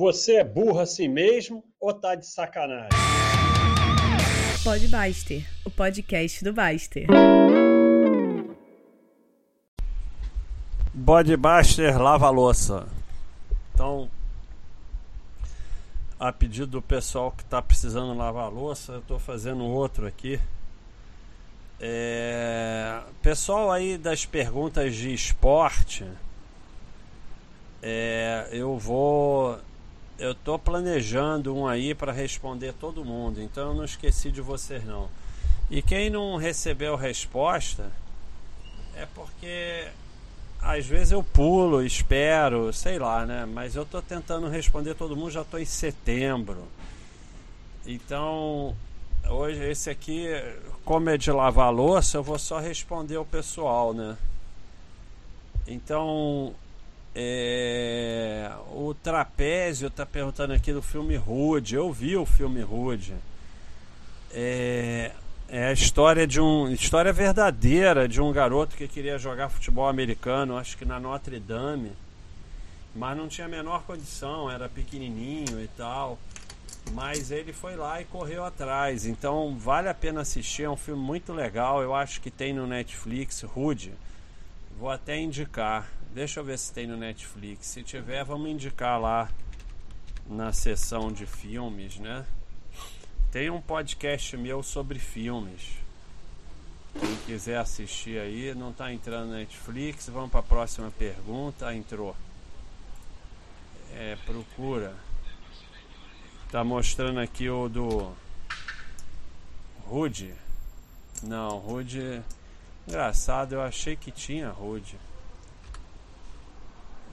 Você é burro assim mesmo ou tá de sacanagem? Pode Baster, o podcast do Baster. Bodybuster lava a louça. Então, a pedido do pessoal que está precisando lavar a louça, eu estou fazendo outro aqui. É... Pessoal aí das perguntas de esporte, é... eu vou eu tô planejando um aí para responder todo mundo, então eu não esqueci de vocês não. E quem não recebeu resposta é porque às vezes eu pulo, espero, sei lá, né? Mas eu tô tentando responder todo mundo, já tô em setembro. Então, hoje esse aqui, como é de lavar louça, eu vou só responder o pessoal, né? Então, é, o Trapézio está perguntando aqui do filme Rude. Eu vi o filme Rude. É, é a história de um história verdadeira de um garoto que queria jogar futebol americano, acho que na Notre Dame, mas não tinha a menor condição, era pequenininho e tal. Mas ele foi lá e correu atrás. Então vale a pena assistir, é um filme muito legal. Eu acho que tem no Netflix, Rude. Vou até indicar. Deixa eu ver se tem no Netflix. Se tiver, vamos indicar lá na seção de filmes, né? Tem um podcast meu sobre filmes. Quem quiser assistir aí, não está entrando no Netflix, vamos para a próxima pergunta. Entrou. É, procura. Tá mostrando aqui o do Rude. Não, Rude. Engraçado, eu achei que tinha Rude.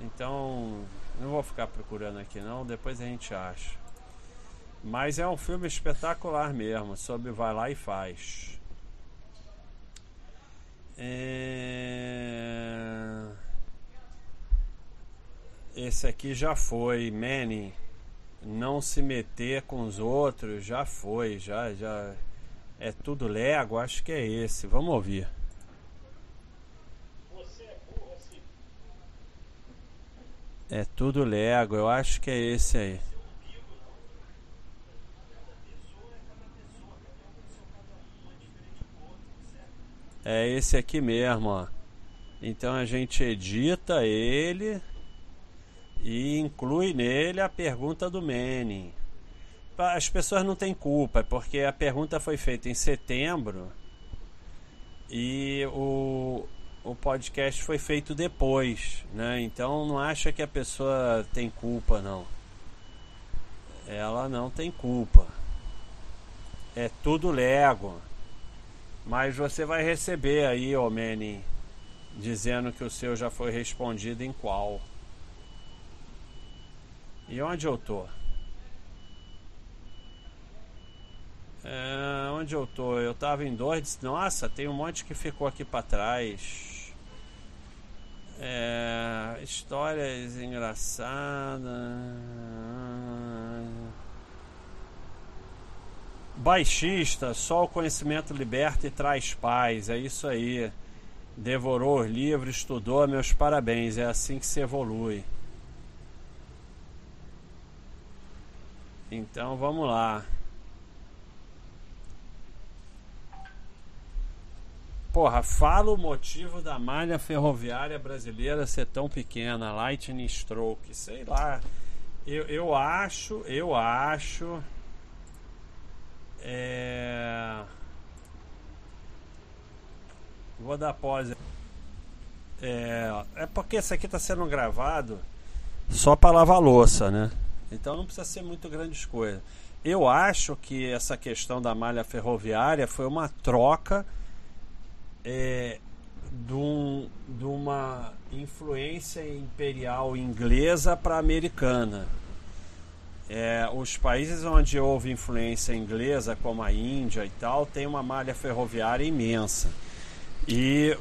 Então, não vou ficar procurando aqui não, depois a gente acha. Mas é um filme espetacular mesmo, sobre vai lá e faz. É... Esse aqui já foi, Manny. Não se meter com os outros, já foi, já, já é tudo Lego, acho que é esse. Vamos ouvir. É tudo Lego, eu acho que é esse aí. É esse aqui mesmo, ó. Então a gente edita ele e inclui nele a pergunta do Manning. As pessoas não têm culpa, porque a pergunta foi feita em setembro e o, o podcast foi feito depois, né? Então não acha que a pessoa tem culpa, não. Ela não tem culpa. É tudo Lego. Mas você vai receber aí, ô dizendo que o seu já foi respondido em qual. E onde eu tô? É, onde eu tô? Eu tava em dois. Nossa, tem um monte que ficou aqui para trás. É, histórias engraçadas. Baixista, só o conhecimento liberta e traz paz. É isso aí. Devorou os livros, estudou, meus parabéns. É assim que se evolui. Então vamos lá. Porra, fala o motivo da malha ferroviária brasileira ser tão pequena, lightning stroke, sei lá. Eu, eu acho, eu acho. É... Vou dar pause. É, é porque esse aqui está sendo gravado só para lavar louça, né? Então não precisa ser muito grandes coisas. Eu acho que essa questão da malha ferroviária foi uma troca é, de, um, de uma influência imperial inglesa para americana. É, os países onde houve influência inglesa, como a Índia e tal, tem uma malha ferroviária imensa. E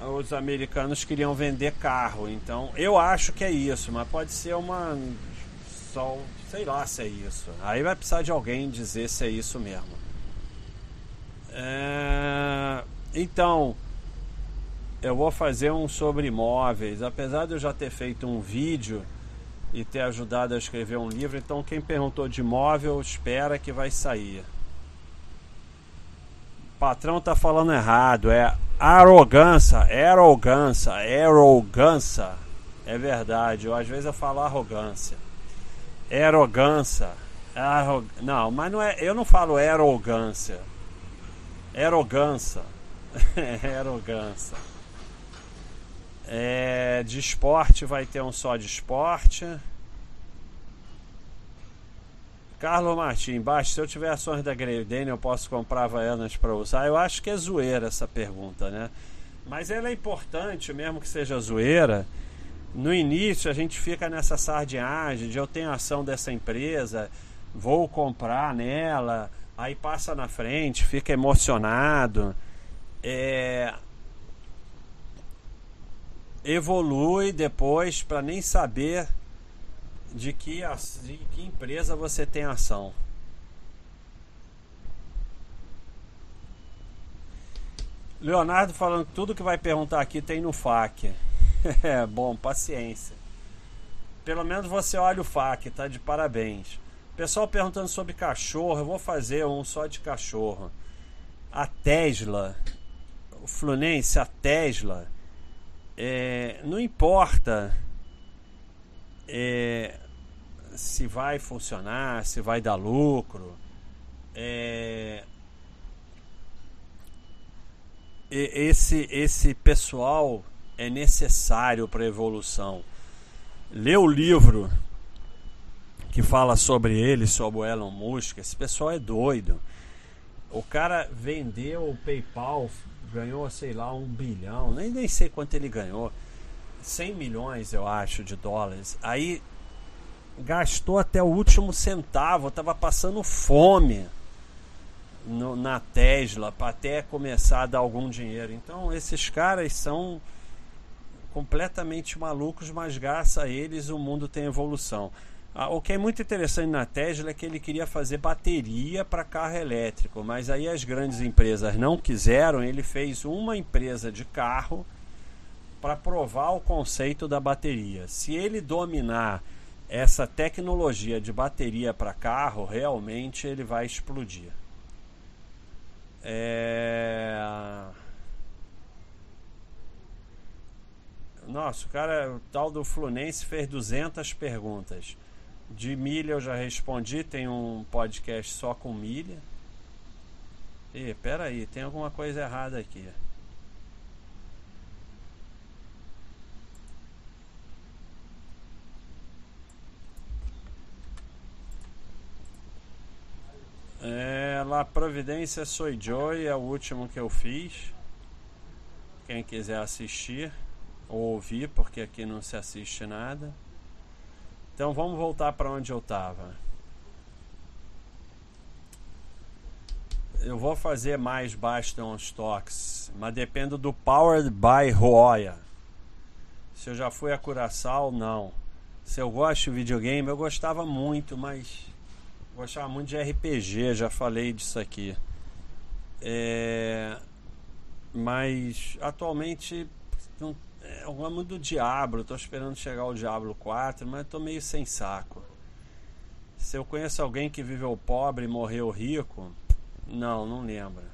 os americanos queriam vender carro, então eu acho que é isso, mas pode ser uma só, sei lá se é isso. Aí vai precisar de alguém dizer se é isso mesmo. É, então, eu vou fazer um sobre imóveis. Apesar de eu já ter feito um vídeo e ter ajudado a escrever um livro. Então, quem perguntou de imóvel, espera que vai sair. O patrão tá falando errado, é arrogância, arrogância, arrogância. É verdade, eu, às vezes eu falo arrogância. Arrogância. Arrog... Não, mas não é, eu não falo arrogância. Arrogância. arrogância. É, de esporte vai ter um só de esporte. Carlos Martins, baixo, se eu tiver ações da Greydane, eu posso comprar Havaianas para usar? Eu acho que é zoeira essa pergunta, né? Mas ela é importante, mesmo que seja zoeira. No início a gente fica nessa sardinhagem de eu tenho ação dessa empresa, vou comprar nela, aí passa na frente, fica emocionado. É, evolui depois para nem saber de que, de que empresa você tem ação. Leonardo falando que tudo que vai perguntar aqui tem no FAQ. é bom, paciência. Pelo menos você olha o FAQ, tá de parabéns. Pessoal perguntando sobre cachorro, eu vou fazer um só de cachorro. A Tesla, Fluminense, a Tesla é, não importa é, se vai funcionar, se vai dar lucro. É, esse, esse pessoal é necessário para a evolução. Lê o livro que fala sobre ele, sobre o Elon Musk. Esse pessoal é doido. O cara vendeu o PayPal ganhou, sei lá, um bilhão, nem, nem sei quanto ele ganhou. 100 milhões, eu acho, de dólares. Aí gastou até o último centavo, estava passando fome no, na Tesla para até começar a dar algum dinheiro. Então, esses caras são completamente malucos, mas graças a eles o mundo tem evolução. Ah, o que é muito interessante na Tesla é que ele queria fazer bateria para carro elétrico, mas aí as grandes empresas não quiseram. Ele fez uma empresa de carro para provar o conceito da bateria. Se ele dominar essa tecnologia de bateria para carro, realmente ele vai explodir. É... Nossa, o cara, o tal do Fluminense fez 200 perguntas. De milha eu já respondi, tem um podcast só com milha. E pera aí, tem alguma coisa errada aqui. É, lá Providência Soy Joy é o último que eu fiz. Quem quiser assistir ou ouvir, porque aqui não se assiste nada. Então vamos voltar para onde eu estava. Eu vou fazer mais Bastion Stocks, mas depende do Powered by Roya. Se eu já fui a Curaçao, não. Se eu gosto de videogame, eu gostava muito, mas gostava muito de RPG, já falei disso aqui. É... Mas atualmente não é, eu amo do Diablo, tô esperando chegar o Diablo 4, mas tô meio sem saco. Se eu conheço alguém que viveu pobre e morreu rico, não, não lembro.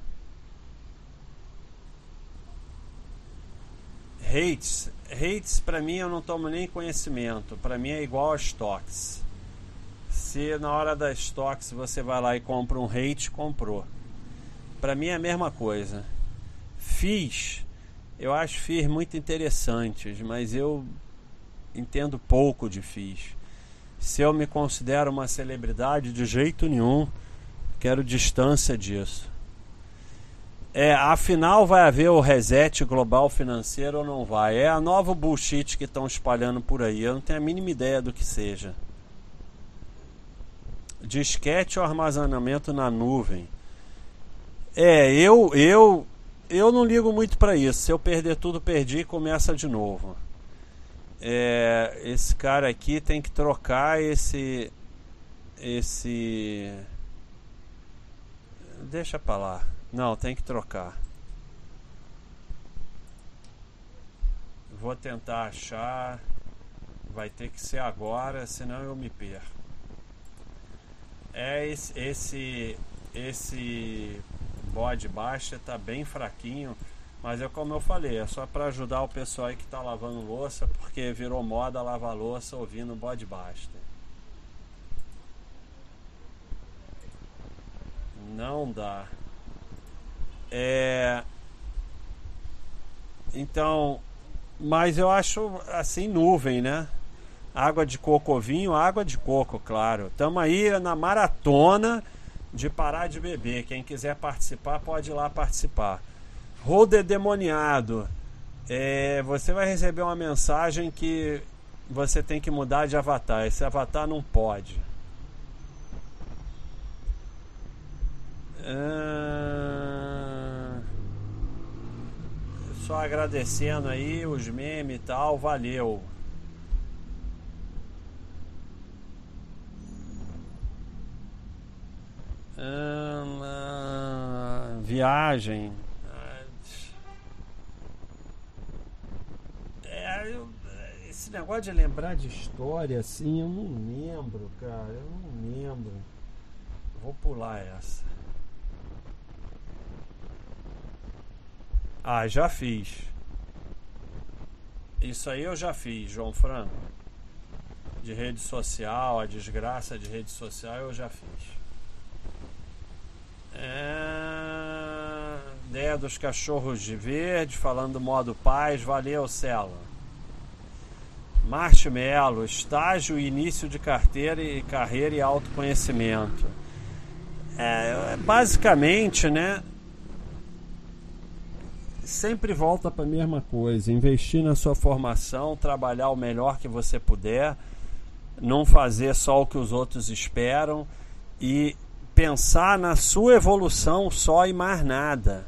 Hates, hates para mim eu não tomo nem conhecimento, para mim é igual a stocks. Se na hora da stocks você vai lá e compra um hate, comprou. Para mim é a mesma coisa. Fiz eu acho FIIs muito interessantes, mas eu entendo pouco de FIIs. Se eu me considero uma celebridade, de jeito nenhum, quero distância disso. É, afinal vai haver o reset global financeiro ou não vai? É a nova bullshit que estão espalhando por aí. Eu não tenho a mínima ideia do que seja. Disquete ou armazenamento na nuvem? É, eu eu eu não ligo muito para isso. Se eu perder tudo, perdi e começa de novo. É, esse cara aqui tem que trocar esse esse deixa para lá. Não, tem que trocar. Vou tentar achar. Vai ter que ser agora, senão eu me perco. É esse esse, esse bode baixa tá bem fraquinho, mas é como eu falei, é só para ajudar o pessoal aí que tá lavando louça, porque virou moda lavar louça ouvindo bode basta. Não dá. É então, mas eu acho assim nuvem, né? Água de coco vinho, água de coco, claro. Estamos aí na maratona de parar de beber. Quem quiser participar, pode ir lá participar. Holder demoniado. É, você vai receber uma mensagem que você tem que mudar de avatar. Esse avatar não pode. Ah, só agradecendo aí os memes e tal. Valeu. Viagem. É, esse negócio de lembrar de história assim, eu não lembro, cara. Eu não lembro. Vou pular essa. Ah, já fiz. Isso aí eu já fiz, João Franco. De rede social, a desgraça de rede social eu já fiz. É... Ideia dos cachorros de verde, falando do modo paz. Valeu, Celo. Marshmallow, estágio início de carteira e carreira e autoconhecimento. É, basicamente, né? Sempre volta para a mesma coisa: investir na sua formação, trabalhar o melhor que você puder, não fazer só o que os outros esperam e pensar na sua evolução só e mais nada.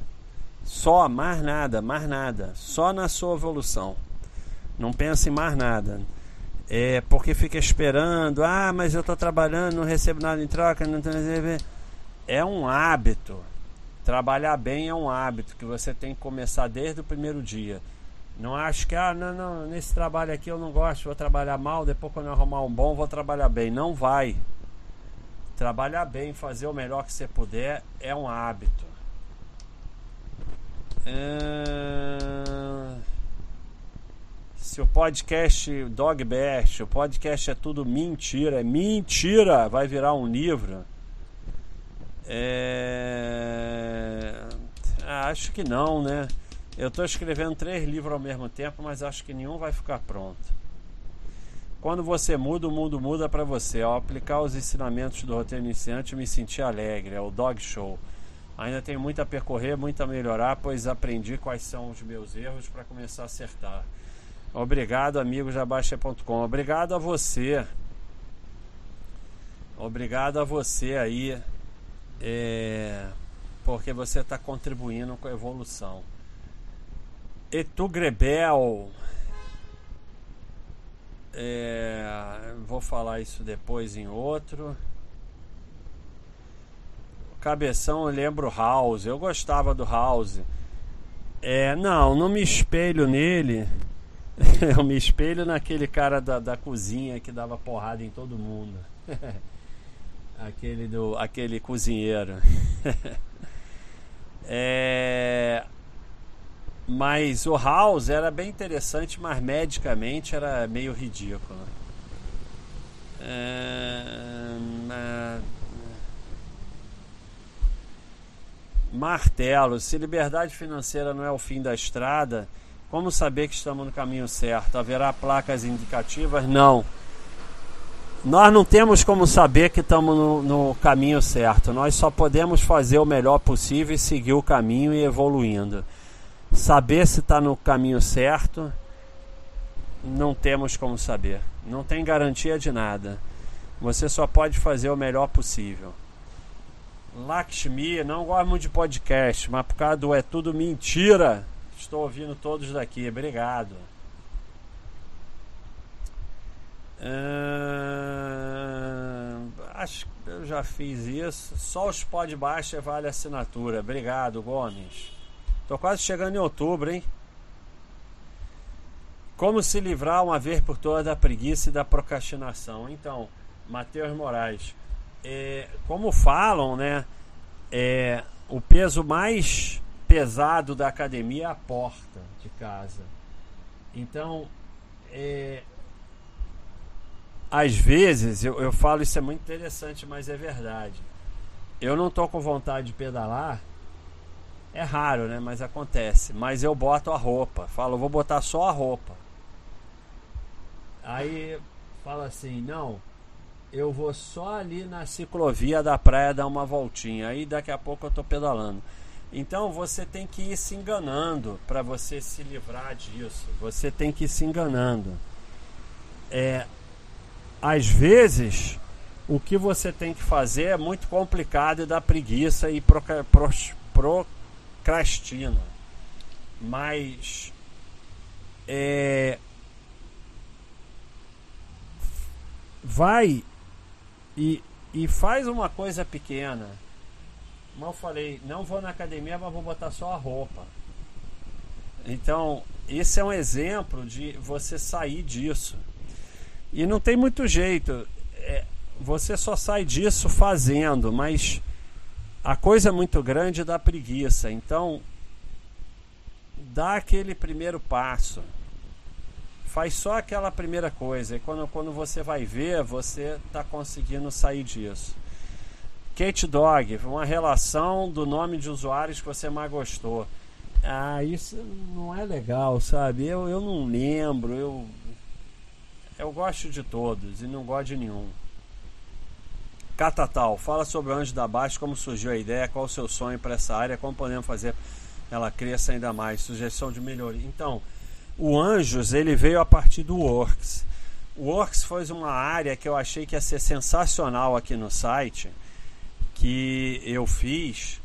Só, mais nada, mais nada. Só na sua evolução. Não pense em mais nada. É porque fica esperando, ah, mas eu estou trabalhando, não recebo nada em troca, não é um hábito. Trabalhar bem é um hábito que você tem que começar desde o primeiro dia. Não acho que, ah, não, não, nesse trabalho aqui eu não gosto, vou trabalhar mal, depois quando eu arrumar um bom, vou trabalhar bem. Não vai. Trabalhar bem, fazer o melhor que você puder é um hábito. É... Se o podcast Dog Best, o podcast é tudo mentira, é mentira, vai virar um livro. É... Acho que não, né? Eu estou escrevendo três livros ao mesmo tempo, mas acho que nenhum vai ficar pronto. Quando você muda, o mundo muda para você. Ao aplicar os ensinamentos do roteiro iniciante, me senti alegre. É o Dog Show. Ainda tenho muito a percorrer, muito a melhorar, pois aprendi quais são os meus erros para começar a acertar. Obrigado, amigos da Baixa.com. Obrigado a você. Obrigado a você aí. É, porque você está contribuindo com a evolução. Etu Grebel. É, vou falar isso depois em outro. Cabeção, eu lembro House. Eu gostava do House. É, não, não me espelho nele. eu me espelho naquele cara da, da cozinha que dava porrada em todo mundo. aquele do, aquele cozinheiro. é, mas o House era bem interessante, mas medicamente era meio ridículo. É... martelo, se liberdade financeira não é o fim da estrada, como saber que estamos no caminho certo? Haverá placas indicativas? Não. Nós não temos como saber que estamos no, no, caminho certo. Nós só podemos fazer o melhor possível e seguir o caminho e evoluindo. Saber se está no caminho certo, não temos como saber. Não tem garantia de nada. Você só pode fazer o melhor possível. Lakshmi, não gosto muito de podcast, mas por causa do É Tudo Mentira, estou ouvindo todos daqui. Obrigado. Uh, acho que eu já fiz isso. Só os pod baixa vale assinatura. Obrigado, Gomes. Tô quase chegando em outubro, hein? Como se livrar uma vez por todas da preguiça e da procrastinação? Então, Matheus Moraes, é, como falam, né? É, o peso mais pesado da academia é a porta de casa. Então, é, às vezes, eu, eu falo isso é muito interessante, mas é verdade. Eu não tô com vontade de pedalar. É raro, né? Mas acontece. Mas eu boto a roupa. Falo, vou botar só a roupa. Aí fala assim, não, eu vou só ali na ciclovia da praia dar uma voltinha. Aí daqui a pouco eu tô pedalando. Então você tem que ir se enganando para você se livrar disso. Você tem que ir se enganando. É, às vezes o que você tem que fazer é muito complicado e dá preguiça e procrastina. Mas é, vai e, e faz uma coisa pequena. Como eu falei, não vou na academia, mas vou botar só a roupa. Então, esse é um exemplo de você sair disso. E não tem muito jeito. É, você só sai disso fazendo, mas a coisa é muito grande dá preguiça. Então, dá aquele primeiro passo faz só aquela primeira coisa e quando, quando você vai ver, você está conseguindo sair disso. Kate Dog, uma relação do nome de usuários que você mais gostou. Ah, isso não é legal, sabe? Eu, eu não lembro, eu, eu gosto de todos e não gosto de nenhum. Catatal, fala sobre o Anjo da Baixa, como surgiu a ideia, qual o seu sonho para essa área, como podemos fazer ela cresça ainda mais, sugestão de melhoria. Então, o Anjos ele veio a partir do Works. O Works foi uma área que eu achei que ia ser sensacional aqui no site, que eu fiz.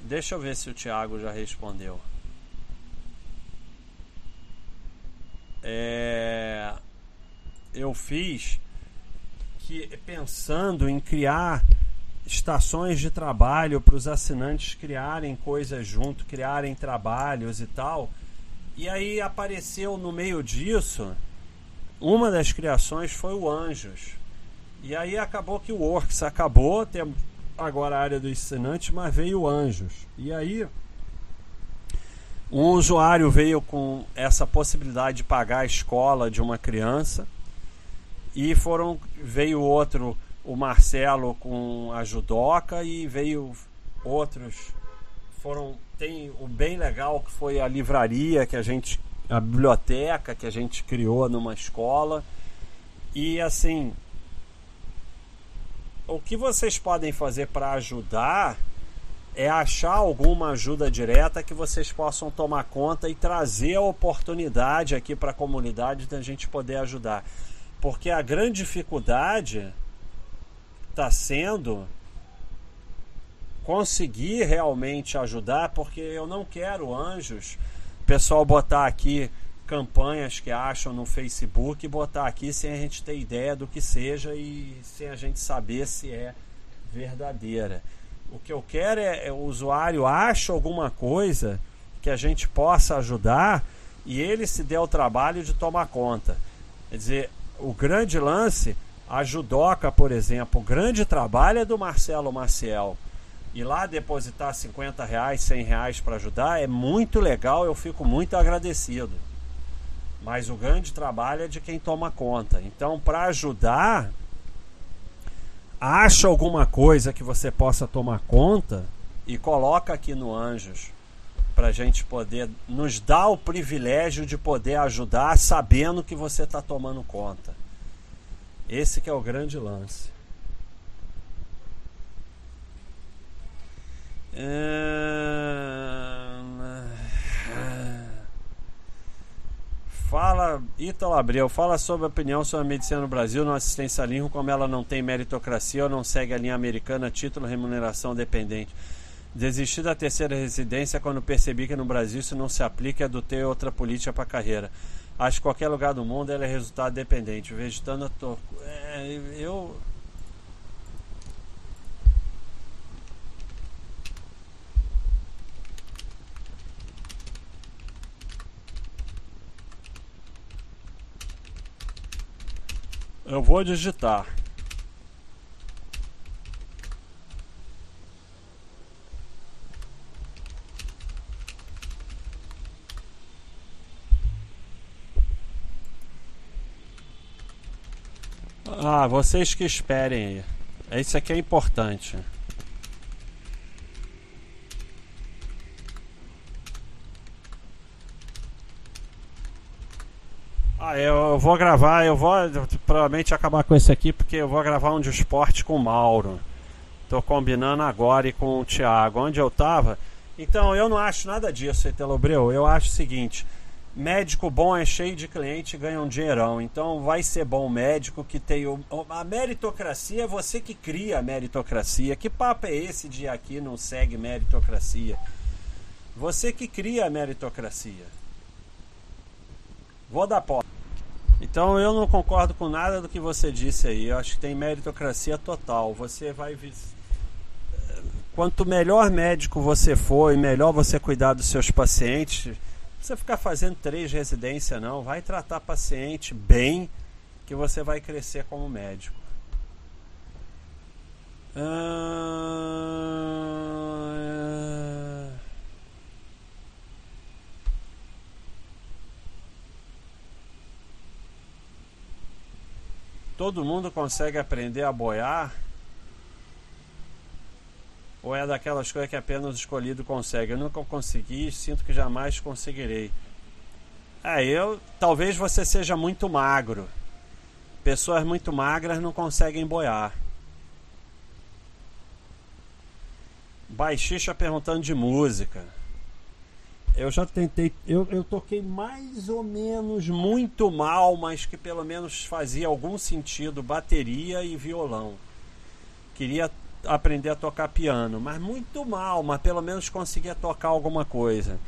Deixa eu ver se o Thiago já respondeu. É, eu fiz que pensando em criar estações de trabalho para os assinantes criarem coisas junto, criarem trabalhos e tal. E aí apareceu no meio disso, uma das criações foi o Anjos. E aí acabou que o Works acabou, tem agora a área do ensinante, mas veio o Anjos. E aí um usuário veio com essa possibilidade de pagar a escola de uma criança e foram veio outro o Marcelo com a judoca e veio outros foram tem o bem legal que foi a livraria que a gente a biblioteca que a gente criou numa escola e assim o que vocês podem fazer para ajudar é achar alguma ajuda direta que vocês possam tomar conta e trazer a oportunidade aqui para a comunidade da gente poder ajudar. Porque a grande dificuldade está sendo conseguir realmente ajudar, porque eu não quero anjos, pessoal botar aqui campanhas que acham no Facebook e botar aqui sem a gente ter ideia do que seja e sem a gente saber se é verdadeira. O que eu quero é, é o usuário acha alguma coisa que a gente possa ajudar e ele se dê o trabalho de tomar conta. Quer dizer, o grande lance, a judoca, por exemplo, o grande trabalho é do Marcelo Maciel e lá depositar 50 reais, 100 reais para ajudar é muito legal, eu fico muito agradecido. Mas o grande trabalho é de quem toma conta. Então, para ajudar, acha alguma coisa que você possa tomar conta e coloca aqui no Anjos para a gente poder nos dar o privilégio de poder ajudar sabendo que você está tomando conta. Esse que é o grande lance. Fala, Ítalo Abreu, fala sobre a opinião sobre a medicina no Brasil, no assistencialismo, como ela não tem meritocracia ou não segue a linha americana, título, remuneração dependente. Desisti da terceira residência quando percebi que no Brasil isso não se aplica e adotei outra política para carreira. Acho que qualquer lugar do mundo ela é resultado dependente. Vegetando, é, eu Eu vou digitar. Ah, vocês que esperem aí. Isso aqui é importante. Ah, eu vou gravar, eu vou provavelmente acabar com esse aqui porque eu vou gravar um de esporte com o Mauro. Tô combinando agora e com o Thiago. Onde eu tava? Então, eu não acho nada disso, Etelobreu. Eu acho o seguinte: médico bom é cheio de cliente e ganha um dinheirão. Então, vai ser bom médico que tem. O... A meritocracia é você que cria a meritocracia. Que papo é esse de aqui não segue meritocracia? Você que cria a meritocracia. Vou dar pó. Então eu não concordo com nada do que você disse aí. Eu acho que tem meritocracia total. Você vai. Quanto melhor médico você for e melhor você cuidar dos seus pacientes, você ficar fazendo três residências, não. Vai tratar paciente bem, que você vai crescer como médico. Ah... Todo mundo consegue aprender a boiar? Ou é daquelas coisas que apenas o escolhido consegue? Eu nunca consegui, sinto que jamais conseguirei. É, eu. Talvez você seja muito magro. Pessoas muito magras não conseguem boiar. Baixista perguntando de música. Eu já tentei, eu, eu toquei mais ou menos muito mal, mas que pelo menos fazia algum sentido bateria e violão. Queria aprender a tocar piano, mas muito mal, mas pelo menos conseguia tocar alguma coisa.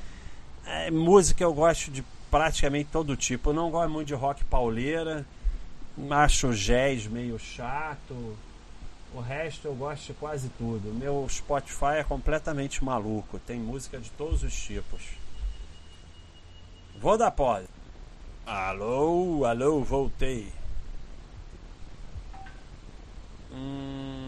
É, música eu gosto de praticamente todo tipo. Eu não gosto muito de rock pauleira, acho jazz meio chato. O resto eu gosto de quase tudo. Meu Spotify é completamente maluco, tem música de todos os tipos. Vou dar pause. Alô, alô, voltei. Hum...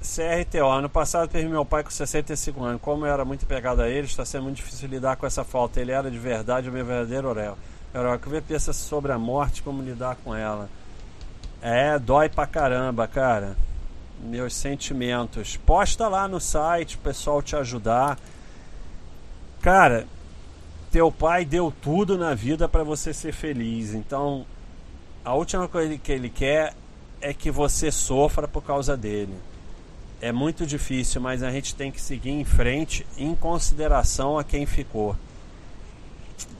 CRTO, ano passado perdi meu pai com 65 anos. Como eu era muito pegado a ele, está sendo muito difícil lidar com essa falta. Ele era de verdade o meu verdadeiro Orel. Orel, que ver pensa sobre a morte, como lidar com ela. É, dói pra caramba, cara. Meus sentimentos. Posta lá no site, o pessoal te ajudar. Cara, teu pai deu tudo na vida para você ser feliz. Então, a última coisa que ele quer é que você sofra por causa dele. É muito difícil, mas a gente tem que seguir em frente em consideração a quem ficou.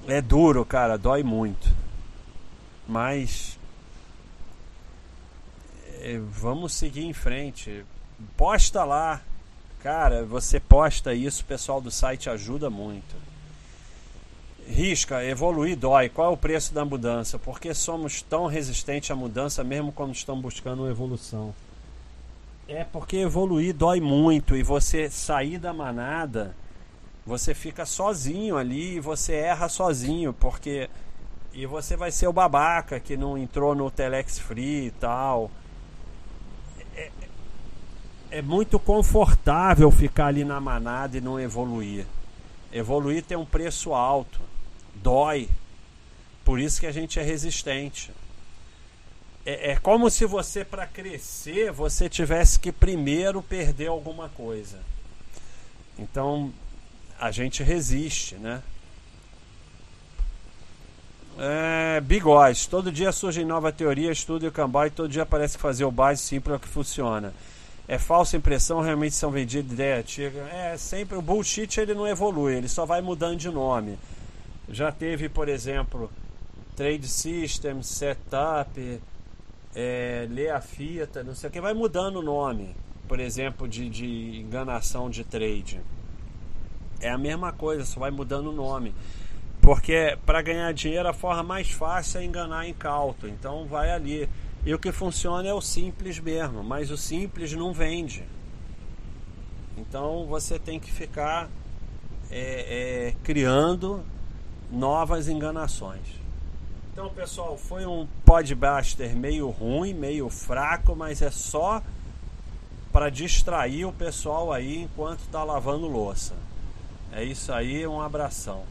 É duro, cara, dói muito. Mas é, vamos seguir em frente. Posta lá, Cara, você posta isso, o pessoal do site ajuda muito. Risca, evoluir dói. Qual é o preço da mudança? Por que somos tão resistentes à mudança mesmo quando estamos buscando uma evolução? É porque evoluir dói muito e você sair da manada, você fica sozinho ali e você erra sozinho, porque e você vai ser o babaca que não entrou no Telex Free e tal é muito confortável ficar ali na manada e não evoluir. Evoluir tem um preço alto, dói. Por isso que a gente é resistente. É, é como se você, para crescer, você tivesse que primeiro perder alguma coisa. Então, a gente resiste, né? É, bigode. Todo dia surge nova teoria, estudo e o cambau e todo dia parece que fazer o básico simples é o que funciona é falsa impressão, realmente são vendidas ideia antiga. É sempre o bullshit ele não evolui, ele só vai mudando de nome. Já teve, por exemplo, trade system, setup, é, ler a fita, não sei o que, vai mudando o nome, por exemplo, de, de enganação de trade. É a mesma coisa, só vai mudando o nome. Porque para ganhar dinheiro a forma mais fácil é enganar incauto. Então vai ali. E o que funciona é o simples mesmo, mas o simples não vende. Então você tem que ficar é, é, criando novas enganações. Então pessoal, foi um podbuster meio ruim, meio fraco, mas é só para distrair o pessoal aí enquanto tá lavando louça. É isso aí, um abração.